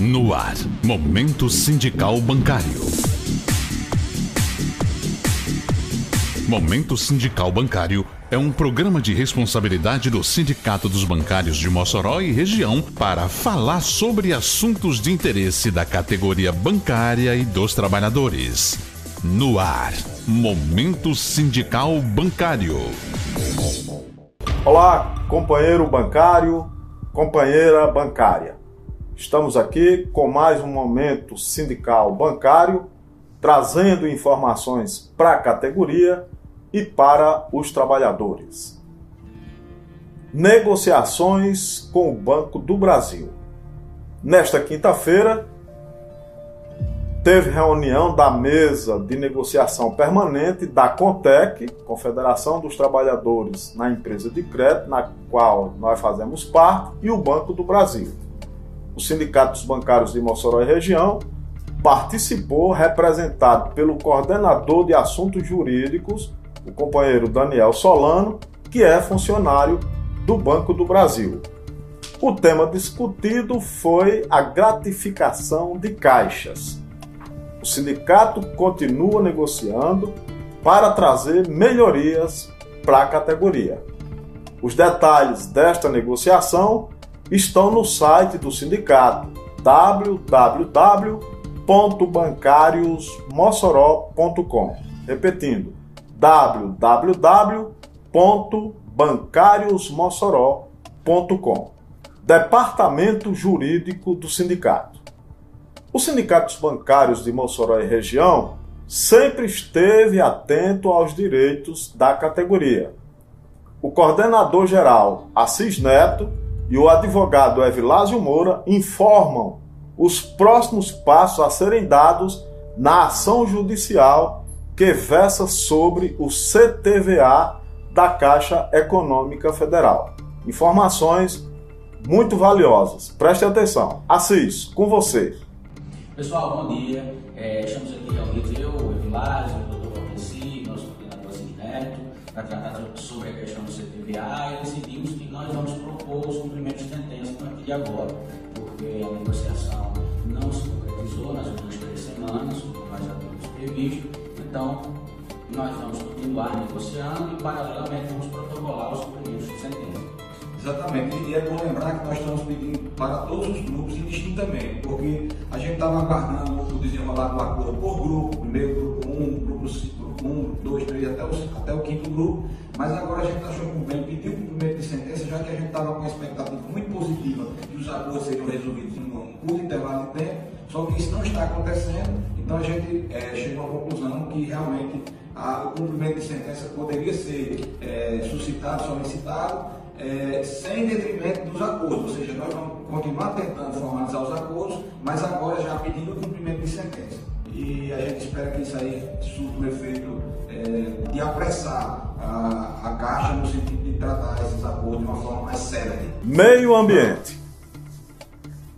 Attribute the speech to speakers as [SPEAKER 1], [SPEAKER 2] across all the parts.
[SPEAKER 1] No ar, Momento Sindical Bancário. Momento Sindical Bancário é um programa de responsabilidade do Sindicato dos Bancários de Mossoró e região para falar sobre assuntos de interesse da categoria bancária e dos trabalhadores. No ar, Momento Sindical Bancário.
[SPEAKER 2] Olá, companheiro bancário, companheira bancária. Estamos aqui com mais um momento sindical bancário, trazendo informações para a categoria e para os trabalhadores. Negociações com o Banco do Brasil. Nesta quinta-feira, teve reunião da mesa de negociação permanente da CONTEC, Confederação dos Trabalhadores na Empresa de Crédito, na qual nós fazemos parte, e o Banco do Brasil o Sindicato dos Bancários de Mossoró e Região participou, representado pelo coordenador de assuntos jurídicos, o companheiro Daniel Solano, que é funcionário do Banco do Brasil. O tema discutido foi a gratificação de caixas. O sindicato continua negociando para trazer melhorias para a categoria. Os detalhes desta negociação estão no site do sindicato www.bancariosmossoró.com. Repetindo, www.bancariosmossoró.com. Departamento Jurídico do Sindicato. O Sindicato dos Bancários de Mossoró e região sempre esteve atento aos direitos da categoria. O coordenador geral Assis Neto e o advogado Evilásio Moura informam os próximos passos a serem dados na ação judicial que versa sobre o CTVA da Caixa Econômica Federal. Informações muito valiosas. Preste atenção. Assis, com você.
[SPEAKER 3] Pessoal, bom dia. É, estamos aqui reunidos, eu, o Evilásio, o doutor Valdeci, nosso coordenador Neto, para tratar sobre a questão do CTVA e decidimos agora, porque a negociação não se concretizou nas últimas três semanas, como nós já tínhamos previsto. Então, nós vamos continuar negociando e, paralelamente, vamos protocolar os cumprimentos de sentença.
[SPEAKER 4] Exatamente, e é bom lembrar que nós estamos pedindo para todos os grupos indistintamente, porque a gente estava aguardando o desenrolar do acordo por grupo, primeiro grupo 1, um, grupo 1, 2, 3, até o, até o quinto grupo, mas agora a gente achou por bem pedir o cumprimento de sentença, já que a gente estava com uma expectativa muito de os acordos seriam resolvidos em um curto intervalo de tempo, só que isso não está acontecendo, então a gente é, chegou à conclusão que realmente a, o cumprimento de sentença poderia ser é, suscitado, solicitado, é, sem detrimento dos acordos, ou seja, nós vamos continuar tentando formalizar os acordos, mas agora já pedindo o cumprimento de sentença. E a gente espera que isso aí surta um efeito é, de apressar a, a Caixa no sentido tratar esses acordos de uma forma mais séria.
[SPEAKER 2] Meio ambiente.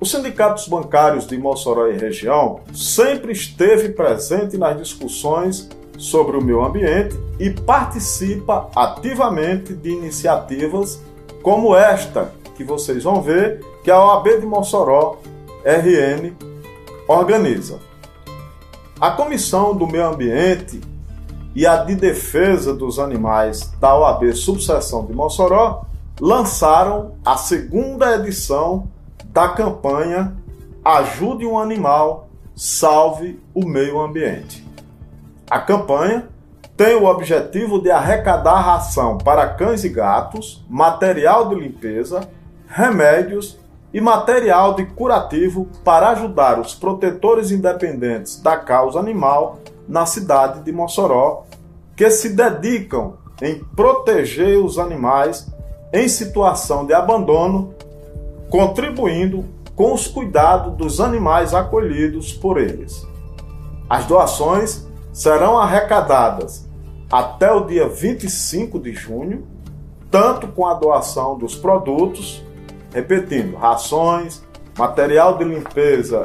[SPEAKER 2] O Sindicato dos Bancários de Mossoró e região sempre esteve presente nas discussões sobre o meio ambiente e participa ativamente de iniciativas como esta que vocês vão ver que a OAB de Mossoró, RN, organiza. A Comissão do Meio Ambiente e a de Defesa dos Animais da OAB Subseção de Mossoró lançaram a segunda edição da campanha Ajude um Animal, Salve o Meio Ambiente. A campanha tem o objetivo de arrecadar ração para cães e gatos, material de limpeza, remédios e material de curativo para ajudar os protetores independentes da causa animal na cidade de Mossoró, que se dedicam em proteger os animais em situação de abandono, contribuindo com os cuidados dos animais acolhidos por eles. As doações serão arrecadadas até o dia 25 de junho, tanto com a doação dos produtos, repetindo, rações, material de limpeza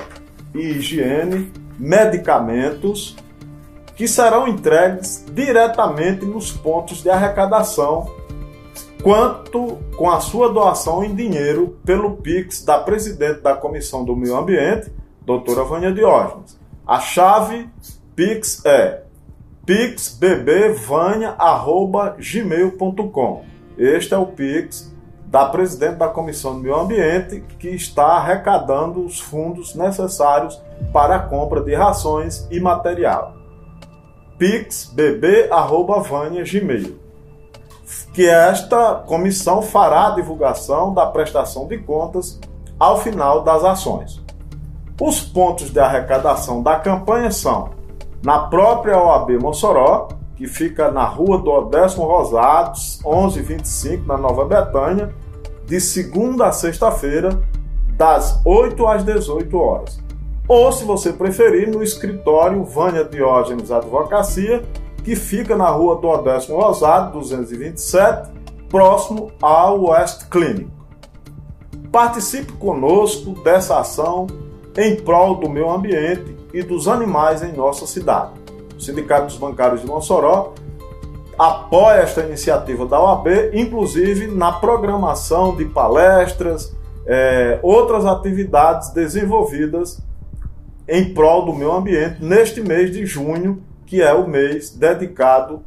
[SPEAKER 2] e higiene, medicamentos, que serão entregues diretamente nos pontos de arrecadação quanto com a sua doação em dinheiro pelo Pix da presidente da Comissão do Meio Ambiente, doutora Vânia Diógenes. A chave Pix é pixbbvania.gmail.com. Este é o Pix da presidente da Comissão do Meio Ambiente, que está arrecadando os fundos necessários para a compra de rações e material. pixbb.vania.gmail que esta comissão fará a divulgação da prestação de contas ao final das ações. Os pontos de arrecadação da campanha são na própria OAB Mossoró, que fica na rua do Odécimo Rosados, 1125, na Nova Betânia, de segunda a sexta-feira, das 8 às 18 horas. Ou, se você preferir, no escritório Vânia Diógenes Advocacia, que fica na rua do Odécimo Rosado, 227, próximo ao West Clinic. Participe conosco dessa ação em prol do meio ambiente e dos animais em nossa cidade. O Sindicato dos Bancários de Mossoró apoia esta iniciativa da OAB, inclusive na programação de palestras, é, outras atividades desenvolvidas em prol do meio ambiente neste mês de junho, que é o mês dedicado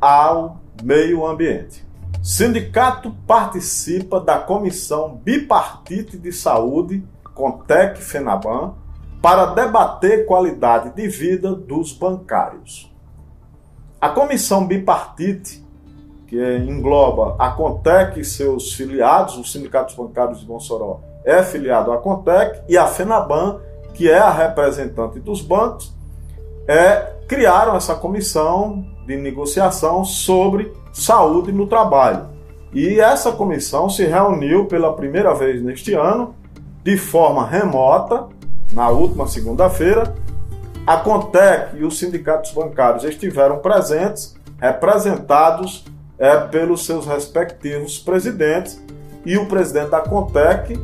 [SPEAKER 2] ao meio ambiente. Sindicato participa da Comissão Bipartite de Saúde, Contec Fenaban, para debater qualidade de vida dos bancários. A comissão bipartite, que engloba a Contec e seus filiados, os sindicatos bancários de Mossoró é filiado à Contec, e a FENABAN, que é a representante dos bancos, é, criaram essa comissão de negociação sobre saúde no trabalho. E essa comissão se reuniu pela primeira vez neste ano, de forma remota, na última segunda-feira, a Contec e os sindicatos bancários estiveram presentes, representados é, pelos seus respectivos presidentes, e o presidente da Contec,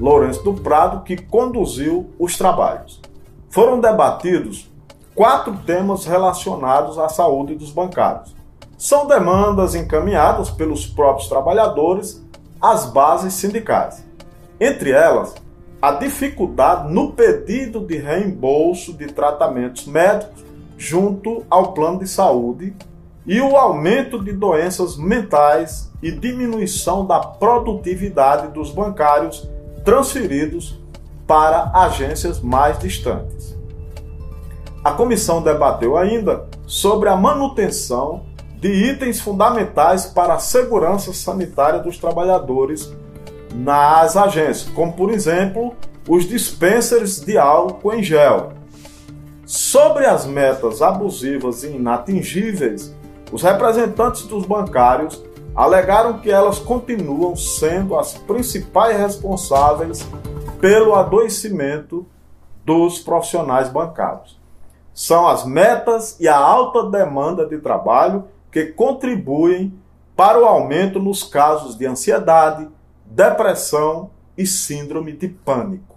[SPEAKER 2] Lourenço do Prado, que conduziu os trabalhos. Foram debatidos quatro temas relacionados à saúde dos bancários. São demandas encaminhadas pelos próprios trabalhadores às bases sindicais. Entre elas, a dificuldade no pedido de reembolso de tratamentos médicos junto ao plano de saúde e o aumento de doenças mentais e diminuição da produtividade dos bancários transferidos para agências mais distantes. A comissão debateu ainda sobre a manutenção de itens fundamentais para a segurança sanitária dos trabalhadores nas agências, como por exemplo os dispensers de álcool em gel. Sobre as metas abusivas e inatingíveis, os representantes dos bancários alegaram que elas continuam sendo as principais responsáveis pelo adoecimento dos profissionais bancários. São as metas e a alta demanda de trabalho que contribuem para o aumento nos casos de ansiedade, depressão e síndrome de pânico.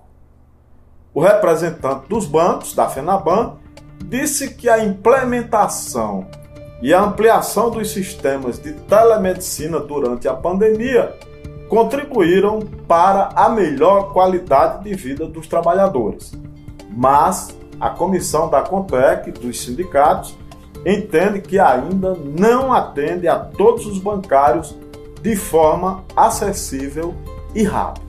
[SPEAKER 2] O representante dos bancos, da FENABAN, disse que a implementação e a ampliação dos sistemas de telemedicina durante a pandemia contribuíram para a melhor qualidade de vida dos trabalhadores. Mas a comissão da Contec, dos sindicatos, entende que ainda não atende a todos os bancários de forma acessível e rápida.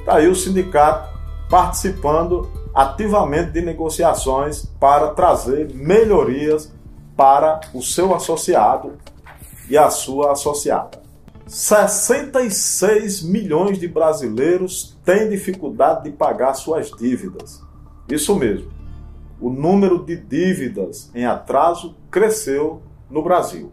[SPEAKER 2] Está aí o sindicato participando ativamente de negociações para trazer melhorias para o seu associado e a sua associada. 66 milhões de brasileiros têm dificuldade de pagar suas dívidas. Isso mesmo. O número de dívidas em atraso cresceu no Brasil.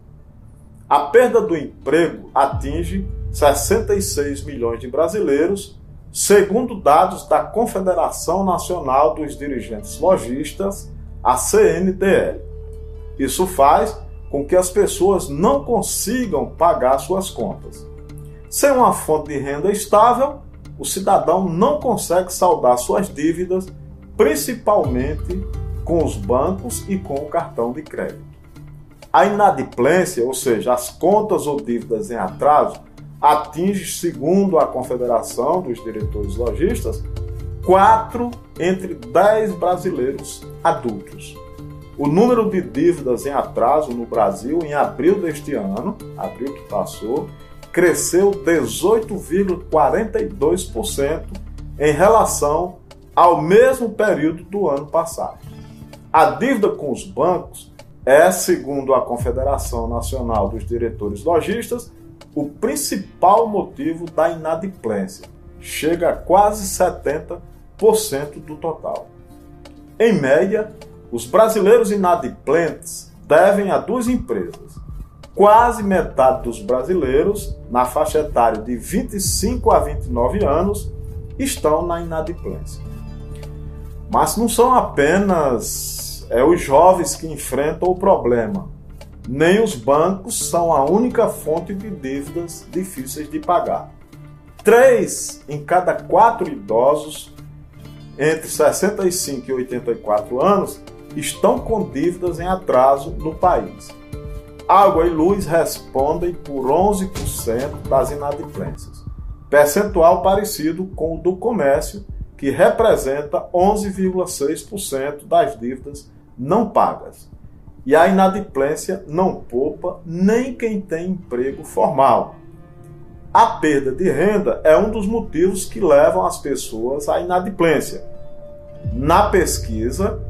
[SPEAKER 2] A perda do emprego atinge 66 milhões de brasileiros, segundo dados da Confederação Nacional dos Dirigentes Logistas, a CNDL. Isso faz com que as pessoas não consigam pagar suas contas. Sem uma fonte de renda estável, o cidadão não consegue saldar suas dívidas, principalmente com os bancos e com o cartão de crédito. A inadimplência, ou seja, as contas ou dívidas em atraso, atinge, segundo a Confederação dos Diretores Logistas, 4 entre 10 brasileiros adultos. O número de dívidas em atraso no Brasil em abril deste ano, abril que passou, cresceu 18,42% em relação ao mesmo período do ano passado. A dívida com os bancos é, segundo a Confederação Nacional dos Diretores Logistas, o principal motivo da inadimplência. Chega a quase 70% do total. Em média, os brasileiros inadimplentes devem a duas empresas. Quase metade dos brasileiros, na faixa etária de 25 a 29 anos, estão na inadimplência. Mas não são apenas é, os jovens que enfrentam o problema. Nem os bancos são a única fonte de dívidas difíceis de pagar. Três em cada quatro idosos entre 65 e 84 anos estão com dívidas em atraso no país. Água e luz respondem por 11% das inadimplências, percentual parecido com o do comércio, que representa 11,6% das dívidas não pagas. E a inadimplência não poupa nem quem tem emprego formal. A perda de renda é um dos motivos que levam as pessoas à inadimplência. Na pesquisa,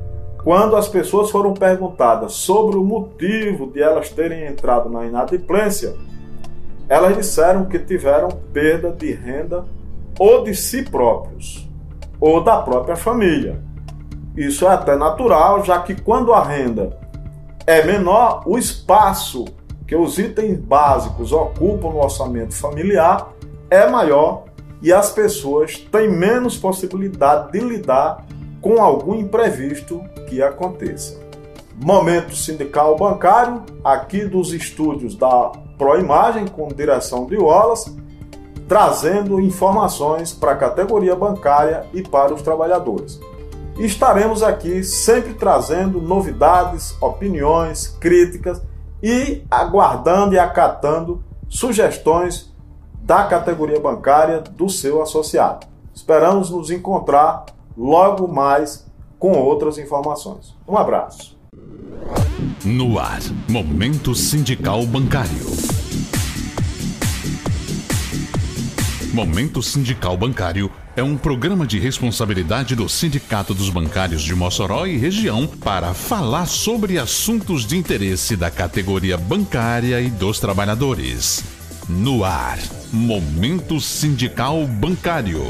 [SPEAKER 2] quando as pessoas foram perguntadas sobre o motivo de elas terem entrado na inadimplência, elas disseram que tiveram perda de renda ou de si próprios, ou da própria família. Isso é até natural, já que quando a renda é menor, o espaço que os itens básicos ocupam no orçamento familiar é maior e as pessoas têm menos possibilidade de lidar com algum imprevisto que aconteça. Momento sindical bancário, aqui dos estúdios da Proimagem, com direção de Wallace, trazendo informações para a categoria bancária e para os trabalhadores. estaremos aqui sempre trazendo novidades, opiniões, críticas e aguardando e acatando sugestões da categoria bancária do seu associado. Esperamos nos encontrar logo mais com outras informações. Um abraço.
[SPEAKER 1] No ar, Momento Sindical Bancário. Momento Sindical Bancário é um programa de responsabilidade do Sindicato dos Bancários de Mossoró e região para falar sobre assuntos de interesse da categoria bancária e dos trabalhadores. No ar, Momento Sindical Bancário.